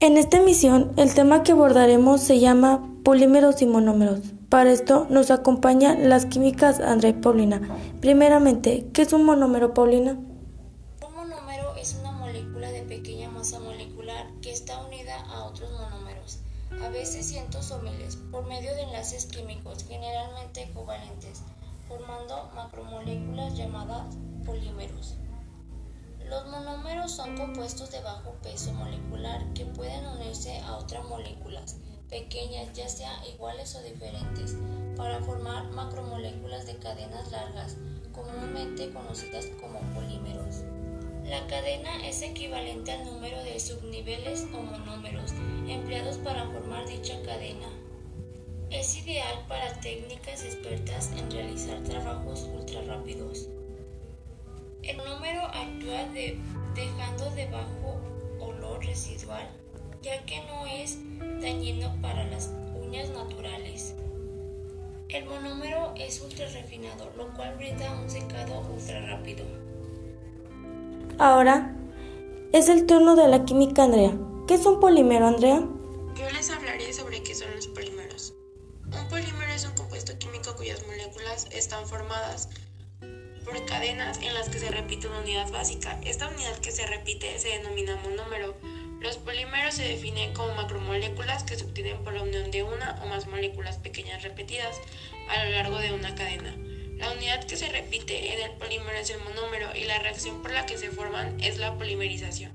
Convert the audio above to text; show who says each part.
Speaker 1: En esta emisión, el tema que abordaremos se llama polímeros y monómeros. Para esto nos acompañan las químicas Andrea y Paulina. Primeramente, ¿qué es un monómero, Paulina?
Speaker 2: Un monómero es una molécula de pequeña masa molecular que está unida a otros monómeros, a veces cientos o miles, por medio de enlaces químicos generalmente covalentes, formando macromoléculas llamadas polímeros. Los monómeros son compuestos de bajo peso molecular que pueden unirse a otras moléculas pequeñas, ya sean iguales o diferentes, para formar macromoléculas de cadenas largas, comúnmente conocidas como polímeros. La cadena es equivalente al número de subniveles o monómeros empleados para formar dicha cadena. Es ideal para técnicas expertas en realizar trabajos ultra rápidos. El monómero actúa dejando de bajo olor residual, ya que no es dañino para las uñas naturales. El monómero es ultra refinado, lo cual brinda un secado ultra rápido.
Speaker 1: Ahora es el turno de la química Andrea. ¿Qué es un polímero, Andrea?
Speaker 3: Yo les hablaré sobre qué son los polímeros. Un polímero es un compuesto químico cuyas moléculas están formadas cadenas en las que se repite una unidad básica. Esta unidad que se repite se denomina monómero. Los polímeros se definen como macromoléculas que se obtienen por la unión de una o más moléculas pequeñas repetidas a lo largo de una cadena. La unidad que se repite en el polímero es el monómero y la reacción por la que se forman es la polimerización.